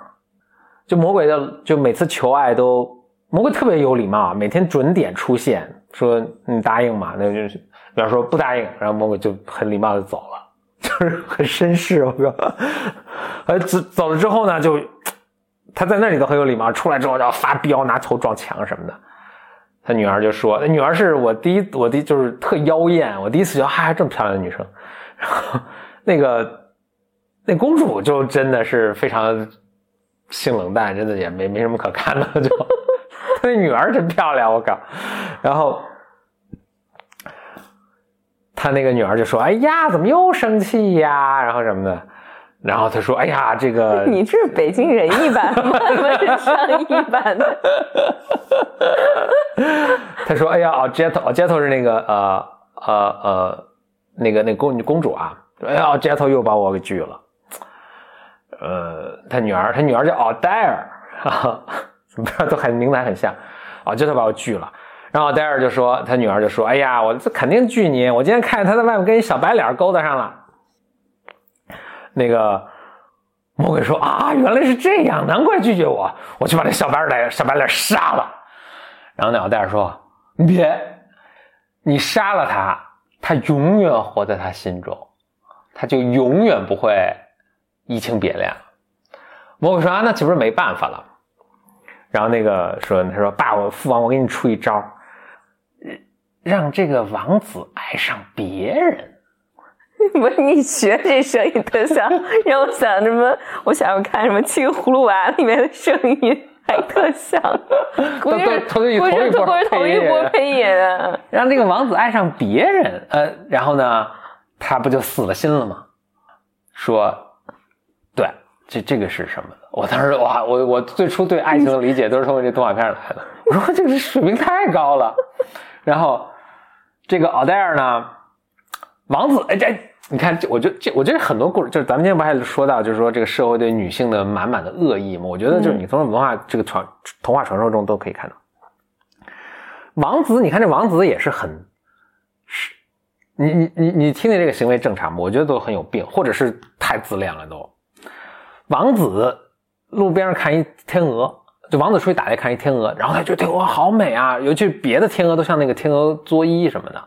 就魔鬼的就每次求爱都魔鬼特别有礼貌，每天准点出现，说你答应嘛，那就是比方说不答应，然后魔鬼就很礼貌的走了，就是很绅士，我说，呃走走了之后呢，就他在那里都很有礼貌，出来之后就要发飙，拿头撞墙什么的。他女儿就说：“那女儿是我第一，我第就是特妖艳，我第一次觉得还这么漂亮的女生。”然后那个那公主就真的是非常性冷淡，真的也没没什么可看的，就他 那女儿真漂亮，我靠！然后他那个女儿就说：“哎呀，怎么又生气呀？”然后什么的。然后他说：“哎呀，这个 你这是北京人一版吗？怎么是上艺版的？他说：“哎呀，哦，Jet，哦，Jet 是那个呃呃呃那个那公公主啊，哎呀，Jet 又把我给拒了。呃，他女儿，他女儿叫奥黛尔，啊，不知道都很名字还很像，哦就他把我拒了。然后奥黛尔就说，他女儿就说：哎呀，我这肯定拒你，我今天看见他在外面跟一小白脸勾搭上了。那个魔鬼说：啊，原来是这样，难怪拒绝我，我去把这小白脸小白脸杀了。”然后那奥黛尔说：“你别，你杀了他，他永远活在他心中，他就永远不会移情别恋。”魔鬼说：“啊，那岂不是没办法了？”然后那个说：“他说爸，我父王，我给你出一招，让这个王子爱上别人。”不是你学这声音特像，让我想什么？我想要看什么《七个葫芦娃》里面的声音，还特像。都是同一波估计是同一配音波配音啊。让那个王子爱上别人，呃，然后呢，他不就死了心了吗？说，对，这这个是什么？我当时哇，我我最初对爱情的理解都是通过这动画片来的。我说这个水平太高了。然后这个奥黛尔呢，王子，哎这。你看，这我觉得这，我觉得很多故事，就是咱们今天不还说到，就是说这个社会对女性的满满的恶意嘛？我觉得就是你从文化、这个传童话传说中都可以看到。王子，你看这王子也是很，是，你你你你听见这个行为正常吗？我觉得都很有病，或者是太自恋了都。王子路边上看一天鹅，就王子出去打猎看一天鹅，然后他觉得天鹅好美啊，尤其别的天鹅都像那个天鹅作揖什么的，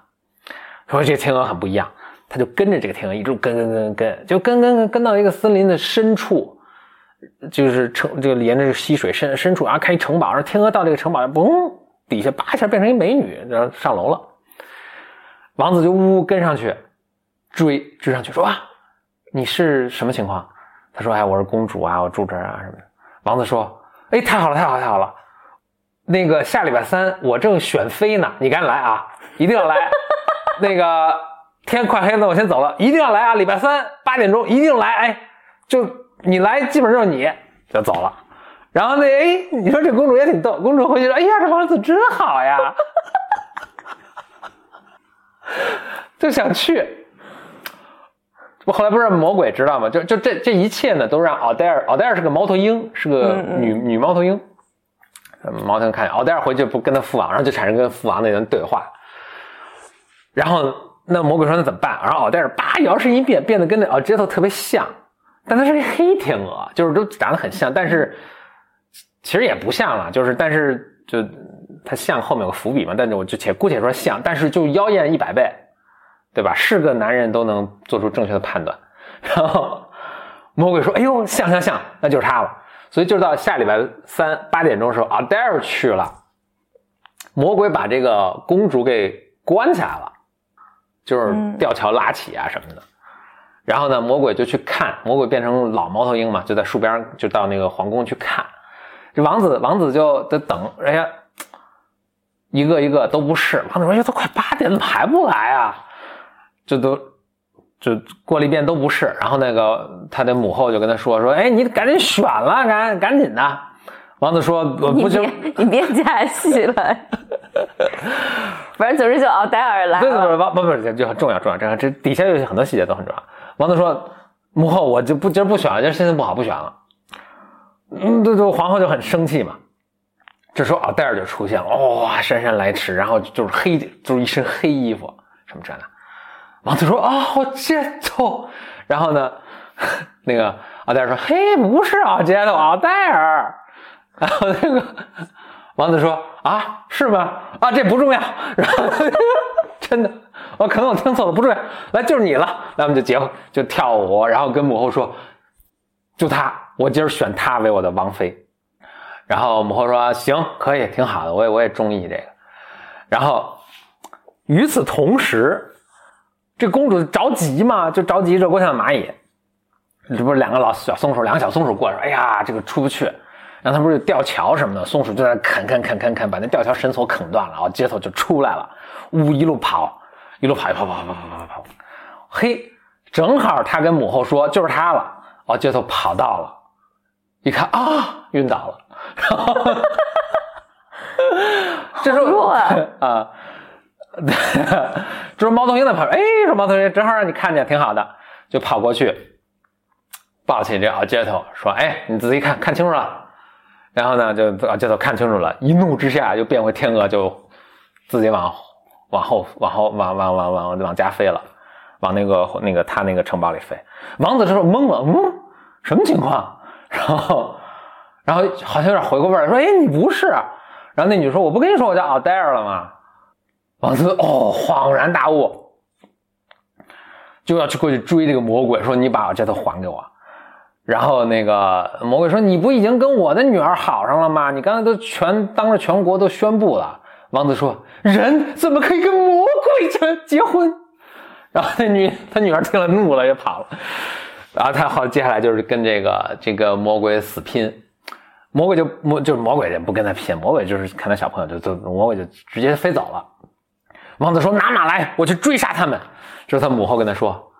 说这个天鹅很不一样，他就跟着这个天鹅一路跟跟跟跟，就跟跟跟跟到一个森林的深处，就是城这个沿着溪水深深处，然后看一城堡，然后天鹅到这个城堡，嘣，底下叭一下变成一美女，然后上楼了。王子就呜呜跟上去追追上去说啊，你是什么情况？他说哎，我是公主啊，我住这儿啊什么的。王子说，哎，太好了，太好，太好了。那个下礼拜三我正选妃呢，你赶紧来啊，一定要来。那个天快黑了，我先走了，一定要来啊！礼拜三八点钟一定来，哎，就你来，基本上就是你就走了。然后那哎，你说这公主也挺逗，公主回去说，哎呀，这王子真好呀，就想去。我后来不是魔鬼知道吗？就就这这一切呢，都让奥黛尔，奥黛尔是个猫头鹰，是个女女猫头鹰。猫头鹰看见奥黛尔回去不跟他父王，然后就产生跟父王那人对话。然后那魔鬼说那怎么办？然后奥黛尔叭摇身一变，变得跟那奥杰特特别像，但他是个黑天鹅，就是都长得很像，但是其实也不像了，就是但是就他像后面有个伏笔嘛，但是我就且姑且说像，但是就妖艳一百倍。对吧？是个男人都能做出正确的判断。然后魔鬼说：“哎呦，像像像，那就是他了。”所以就到下礼拜三八点钟的时候，阿黛尔去了，魔鬼把这个公主给关起来了，就是吊桥拉起啊什么的。然后呢，魔鬼就去看，魔鬼变成老猫头鹰嘛，就在树边就到那个皇宫去看。这王子王子就在等，哎呀，一个一个都不是。王子说：“哎呀，都快八点，怎么还不来啊？”这都就过了一遍都不是，然后那个他的母后就跟他说说，哎，你赶紧选了，赶赶紧的。王子说，不行，你别加戏了。反正总之就奥黛尔来了。对对对，王不不这就很重要重要，这这底下有很多细节都很重要。王子说，母后我就不今儿不选了，今儿心情不好不选了。嗯，这这皇后就很生气嘛。这时候奥黛尔就出现了，哇，姗姗来迟，然后就是黑，就是一身黑衣服，什么这的。王子说：“啊，好街头。”然后呢，那个奥黛尔说：“嘿，不是啊，街头奥黛尔。”然后那个王子说：“啊，是吗？啊，这不重要。”然后真的，我可能我听错了，不重要。来，就是你了。那我们就结婚，就跳舞，然后跟母后说：“就他，我今儿选他为我的王妃。”然后母后说：“行，可以，挺好的，我也我也中意这个。”然后与此同时。这公主着急嘛，就着急热锅上蚂蚁。这不是两个老小松鼠，两个小松鼠过来说：“哎呀，这个出不去。”然后他不是吊桥什么的，松鼠就在啃啃啃啃啃，把那吊桥绳索啃断了，然后街头就出来了，呜，一路跑，一路跑，跑跑跑跑跑跑跑。嘿，正好他跟母后说就是他了，哦，街头跑到了，一看啊，晕倒了。这是 弱啊。对，这是猫头鹰在旁边，哎，说猫头鹰正好让你看见，挺好的，就跑过去，抱起这奥杰头，说，哎，你仔细看看清楚了。然后呢，就奥杰头看清楚了，一怒之下就变回天鹅，就自己往往后、往后、往往往往往家飞了，往那个那个他那个城堡里飞。王子这时候懵了，嗯，什么情况？然后，然后好像有点回过味儿，说，哎，你不是？然后那女说，我不跟你说我叫奥黛尔了吗？王子哦，恍然大悟，就要去过去追这个魔鬼，说：“你把我这头还给我。”然后那个魔鬼说：“你不已经跟我的女儿好上了吗？你刚才都全当着全国都宣布了。”王子说：“人怎么可以跟魔鬼结结婚？”然后那女他女儿听了怒了，也跑了。然后他好，接下来就是跟这个这个魔鬼死拼。魔鬼就魔就是魔鬼，也不跟他拼，魔鬼就是看到小朋友就就魔鬼就直接飞走了。王子说：“拿马来，我去追杀他们。”这是他母后跟他说：“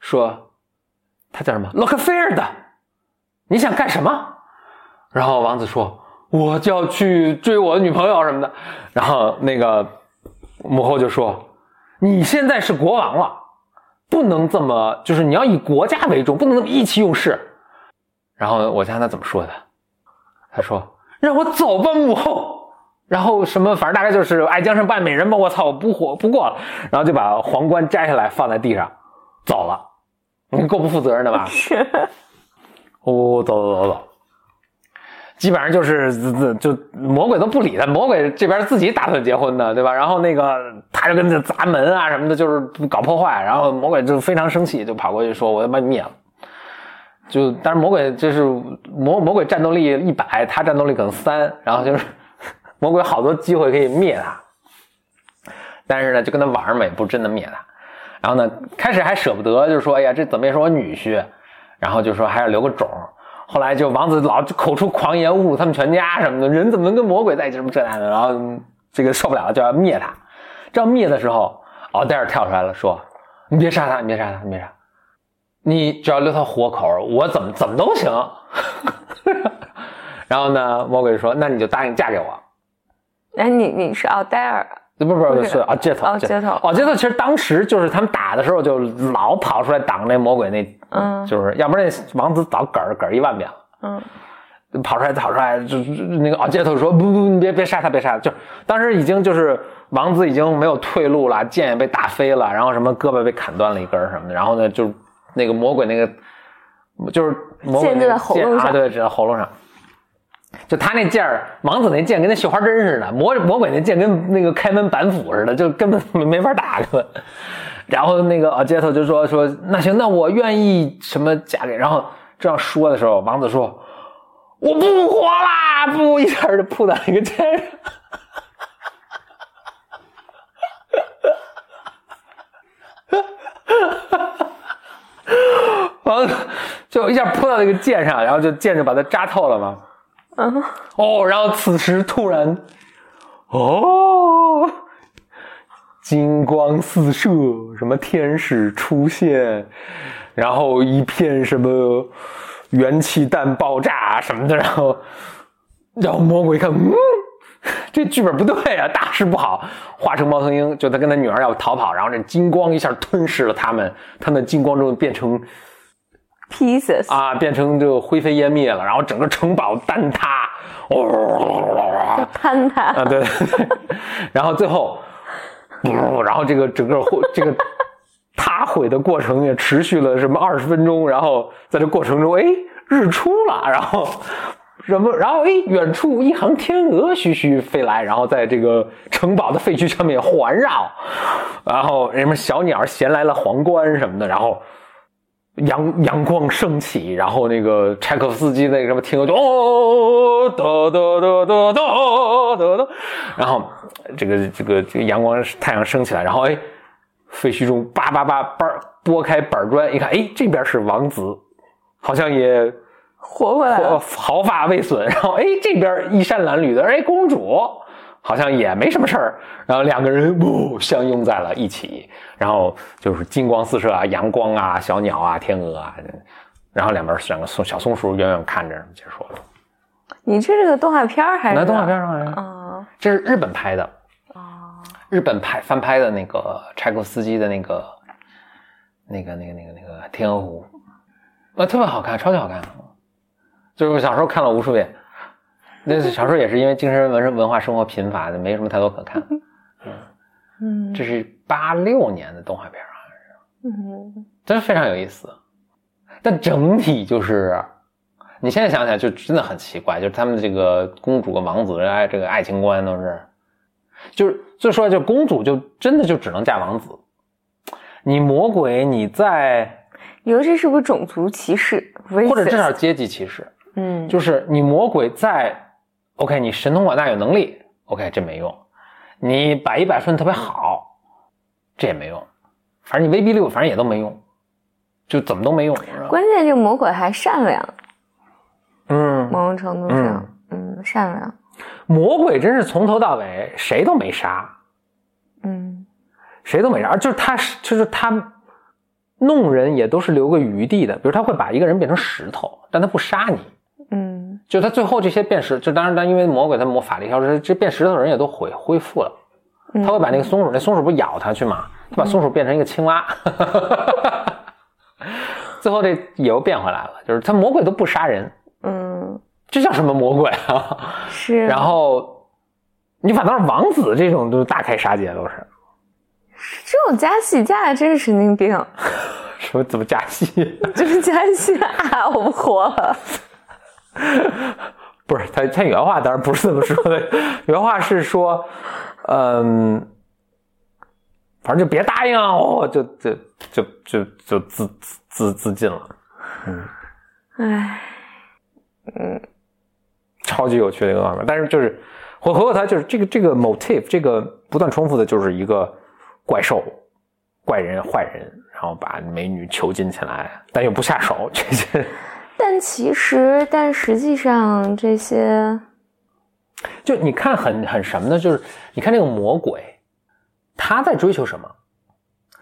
说他叫什么？洛克菲尔的，你想干什么？”然后王子说：“我就要去追我的女朋友什么的。”然后那个母后就说：“你现在是国王了，不能这么，就是你要以国家为重，不能那么意气用事。”然后我看他怎么说的，他说：“让我走吧，母后。”然后什么，反正大概就是爱江山不爱美人吧。我操，不活不过了。然后就把皇冠摘下来放在地上，走了。你够不负责任的吧？是。哦，走走走走。基本上就是就魔鬼都不理他，魔鬼这边自己打算结婚的，对吧？然后那个他就跟着砸门啊什么的，就是搞破坏。然后魔鬼就非常生气，就跑过去说：“我要把你灭了。”就但是魔鬼就是魔魔鬼战斗力一百，他战斗力可能三，然后就是魔鬼好多机会可以灭他，但是呢就跟他玩嘛，也不真的灭他。然后呢，开始还舍不得，就说，哎呀，这怎么也是我女婿，然后就说还要留个种。后来就王子老口出狂言，侮辱他们全家什么的，人怎么能跟魔鬼在一起？什么这那的，然后这个受不了，就要灭他。这要灭的时候，奥黛尔跳出来了，说：“你别杀他，你别杀他，你别杀，你只要留他活口，我怎么怎么都行。”然后呢，魔鬼说：“那你就答应嫁给我。哎，你你是奥黛尔，”不不不不是是啊，街头哦街头哦街头，其实当时就是他们打的时候，就老跑出来挡那魔鬼那，嗯就是要不然那王子早嗝儿嗝儿一万遍了。嗯，跑出来，跑出来，就就那个奥杰特说不不，你别别杀他，别杀他。就当时已经就是王子已经没有退路了，剑也被打飞了，然后什么胳膊被砍断了一根儿什么的，然后呢，就那个魔鬼那个就是魔鬼那个剑喉咙上啊，对，只在喉咙上。就他那剑儿，王子那剑跟那绣花针似的，魔魔鬼那剑跟那个开门板斧似的，就根本没没法打根本。然后那个奥杰特就说说那行，那我愿意什么嫁给。然后这样说的时候，王子说我不活啦，不一下就扑到那个剑上。王子就一下扑到那个剑上，然后就剑就把它扎透了嘛。嗯，哦，然后此时突然，哦，金光四射，什么天使出现，然后一片什么元气弹爆炸什么的，然后，然后魔鬼一看，嗯，这剧本不对啊，大事不好，化成猫头鹰，就他跟他女儿要逃跑，然后这金光一下吞噬了他们，他们金光中变成 pieces，啊，变成就灰飞烟灭了，然后整个城堡坍塌，哦，坍塌，啊，对，对 对然后最后，不，然后这个整个会这个塌毁的过程也持续了什么二十分钟，然后在这过程中，哎，日出了，然后什么，然后哎，远处一行天鹅徐徐飞来，然后在这个城堡的废墟上面环绕，然后什么小鸟衔来了皇冠什么的，然后。阳阳光升起，然后那个柴可夫斯基那个什么听歌就哦哒哒哒哒哒哒哒，然后这个这个这个阳光太阳升起来，然后哎，废墟中叭叭叭叭拨开板砖，一看哎这边是王子，好像也活过来毫了，毫发未损，然后哎这边衣衫褴褛的，哎公主好像也没什么事儿，然后两个人呜相拥在了一起，然后就是金光四射啊，阳光啊，小鸟啊，天鹅啊，然后两边两个松小松鼠远远看着结束了。你这是个动画片儿还是？那动画片上来，啊这是日本拍的，啊，日本拍翻拍的那个柴可夫斯基的那个那个那个那个那个天鹅湖，呃，特别好看，超级好看，就是我小时候看了无数遍。那小时候也是因为精神文文化生活贫乏的，没什么太多可看。嗯这是八六年的动画片啊，嗯真是非常有意思。但整体就是，你现在想起来就真的很奇怪，就是他们这个公主跟王子的爱这个爱情观都是，就是就说就公主就真的就只能嫁王子，你魔鬼你在你说这是不是种族歧视？或者至少阶级歧视，嗯，就是你魔鬼在，OK，你神通广大有能力，OK，这没用，你百依百顺特别好，这也没用，反正你威逼利诱，反正也都没用，就怎么都没用。关键这个魔鬼还善良，嗯，某种程度上，嗯，善良，魔鬼真是从头到尾谁都没杀，嗯谁都没杀，而就是他就是他弄人也都是留个余地的，比如他会把一个人变成石头，但他不杀你。嗯就他最后这些变石，就当然，当因为魔鬼他魔法力消失，这变石头的人也都恢恢复了。嗯，他会把那个松鼠，那松鼠不咬他去吗？他把松鼠变成一个青蛙，最后这也又变回来了。就是他魔鬼都不杀人，嗯这叫什么魔鬼啊？是，然后你反倒是王子这种都是大开杀戒，都是这种加戏加的真是神经病，什么怎么加戏？就是加戏啊，我不活了，不是他他原话当然不是这么说的，原话是说，嗯，反正就别答应啊，哦，就就就就就自自自自尽了。嗯，唉，超级有趣的一个画面。但是就是我回过头，就是这个这个 motif，这个不断重复的，就是一个怪兽、怪人、坏人，然后把美女囚禁起来，但又不下手，这些但其实，但实际上这些，就你看很很什么呢？就是你看这个魔鬼，他在追求什么？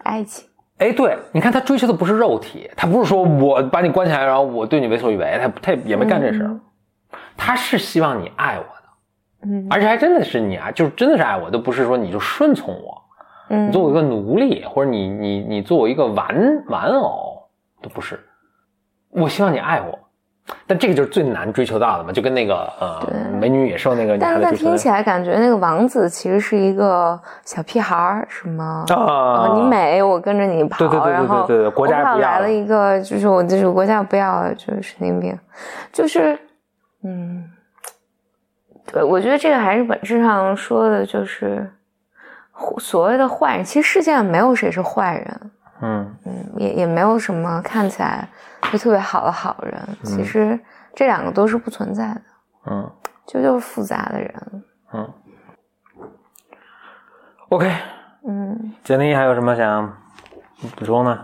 爱情，哎，对，你看他追求的不是肉体，他不是说我把你关起来，然后我对你为所欲为，他他也没干这事儿，他是希望你爱我的，嗯而且还真的是你啊，就是真的是爱我，都不是说你就顺从我，嗯你做我一个奴隶，或者你你你做我一个玩玩偶，都不是，我希望你爱我。但这个就是最难追求到的嘛，就跟那个呃对美女野兽那个女但是但听起来感觉那个王子其实是一个小屁孩儿，什么？啊哦，你美，我跟着你跑，对对对对然后对对国家不要来了一个，就是我就是国家不要了，就是神经病，就是，嗯，对，我觉得这个还是本质上说的就是所谓的坏人，其实世界上没有谁是坏人，嗯。嗯，也也没有什么看起来就特别好的好人，其实这两个都是不存在的，嗯。就就是复杂的人，嗯，OK，嗯。简历还有什么想补充呢？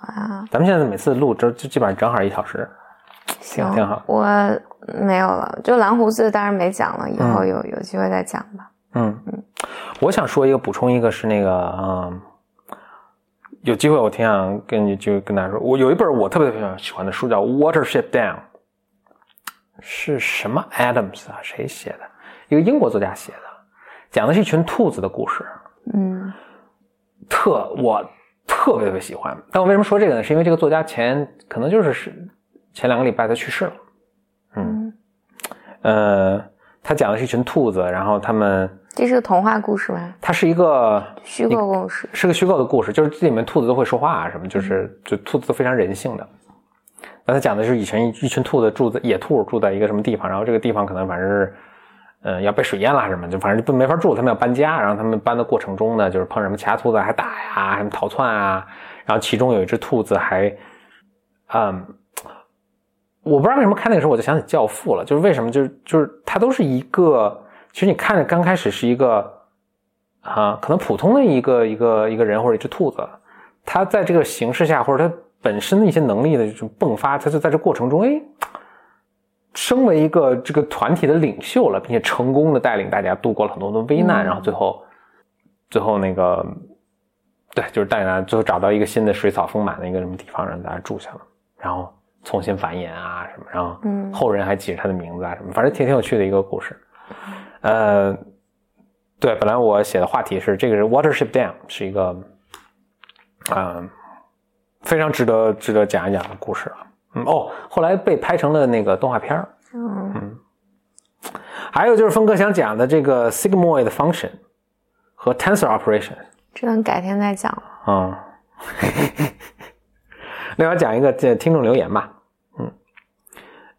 啊，咱们现在每次录这就基本上正好一小时。行，挺好。我没有了，就蓝胡子当然没讲了，以后嗯。有、有机会再讲吧。嗯。嗯，我想说一个补充一个是那个嗯，有机会我挺想跟你就跟大家说，我有一本我特别特别喜欢的书叫《Watership Down》，是什么 Adams 啊？谁写的？一个英国作家写的，讲的是一群兔子的故事。嗯特我特别特别喜欢。但我为什么说这个呢？是因为这个作家前可能就是是前两个礼拜他去世了。嗯，呃，他讲的是一群兔子，然后他们这是个童话故事吗？它是一个虚构故事。是个虚构的故事，就是这里面兔子都会说话啊什么，就是就兔子都非常人性的。那他讲的是以前一一群兔子住在野兔住在一个什么地方，然后这个地方可能反正是，呃，要被水淹了什么，就反正就没法住，他们要搬家。然后他们搬的过程中呢，就是碰什么其他兔子还打呀，什么逃窜啊。然后其中有一只兔子还，嗯，我不知道为什么看那个时候我就想起《教父》了，就是为什么就是就是它都是一个，其实你看着刚开始是一个。啊，可能普通的一个一个一个人或者一只兔子，它在这个形势下，或者它本身的一些能力的这种迸发，它就在这过程中，哎，升为一个这个团体的领袖了，并且成功的带领大家度过了很多的危难，嗯然后最后，最后那个，对，就是带领大家最后找到一个新的水草丰满的一个什么地方，让大家住下了，然后重新繁衍啊什么，然后嗯后人还记着他的名字啊什么，反正挺挺有趣的一个故事，呃。对，本来我写的话题是这个是 Watership Down，是一个，嗯、非常值得值得讲一讲的故事啊。嗯哦，后来被拍成了那个动画片儿嗯还有就是峰哥想讲的这个 sigmoid function 和 tensor operation。这个改天再讲。嗯，另外讲一个这听众留言吧。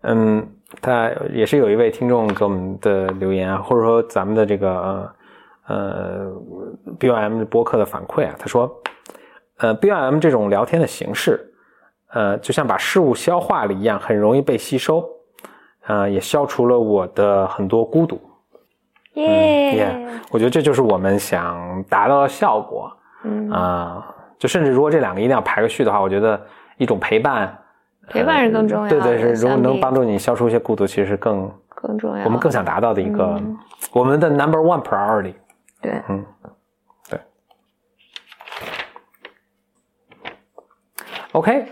嗯嗯，他也是有一位听众给我们的留言啊，或者说咱们的这个呃呃 BOM 播客的反馈啊，他说，呃 BOM 这种聊天的形式，呃，就像把事物消化了一样，很容易被吸收，呃，也消除了我的很多孤独。耶 Yeah，我觉得这就是我们想达到的效果。嗯啊、就甚至如果这两个一定要排个序的话，我觉得一种陪伴，陪伴是更重要的对对，是如果能帮助你消除一些孤独，其实是更更重要。我们更想达到的一个、嗯我们的 number one priority。对，嗯，对。OK，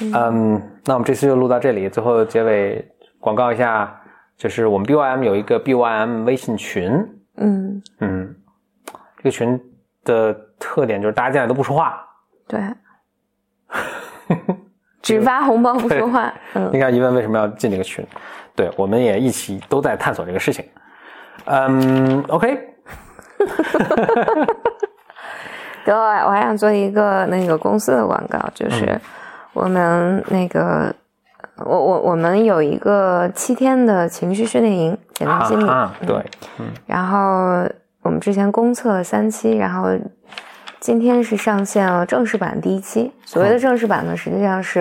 嗯那我们这次就录到这里。最后结尾广告一下，就是我们 BYM 有一个 BYM 微信群，嗯嗯，这个群的特点就是大家进来都不说话，对，只发红包不说话。嗯应该疑问为什么要进这个群？对，我们也一起都在探索这个事情。嗯，OK，对，我还想做一个那个公司的广告，就是我们那个。我我我们有一个七天的情绪训练营，简单经理。啊，嗯对，然后我们之前公测了三期，然后今天是上线了正式版第一期。所谓的正式版呢，实际上是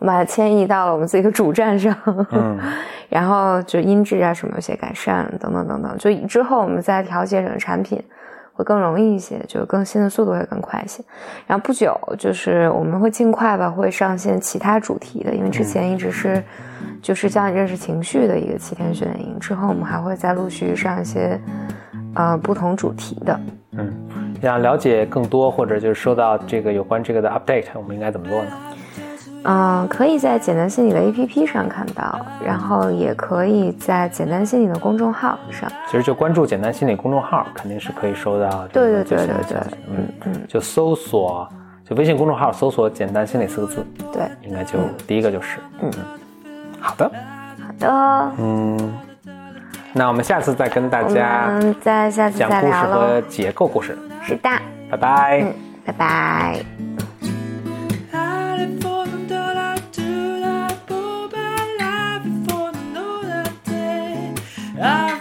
我们把它迁移到了我们自己的主站上，嗯 然后就音质啊什么有些改善等等等等，就之后我们再调节整个产品会更容易一些，就更新的速度会更快一些。然后不久就是我们会尽快吧，会上线其他主题的，因为之前一直是就是教你认识情绪的一个七天训练营，之后我们还会再陆续上一些呃不同主题的。嗯，想了解更多或者就是收到这个有关这个的 update，我们应该怎么做呢？嗯，可以在简单心理的 APP 上看到，然后也可以在简单心理的公众号上。其实就关注简单心理公众号，肯定是可以收到这对对对对对，嗯嗯，就搜索就微信公众号搜索“简单心理”四个字，对，应该就第一个就是。嗯，好的，好的，嗯，那我们下次再跟大家们再下次讲故事和。解构故事，是的，拜拜。嗯，拜拜。I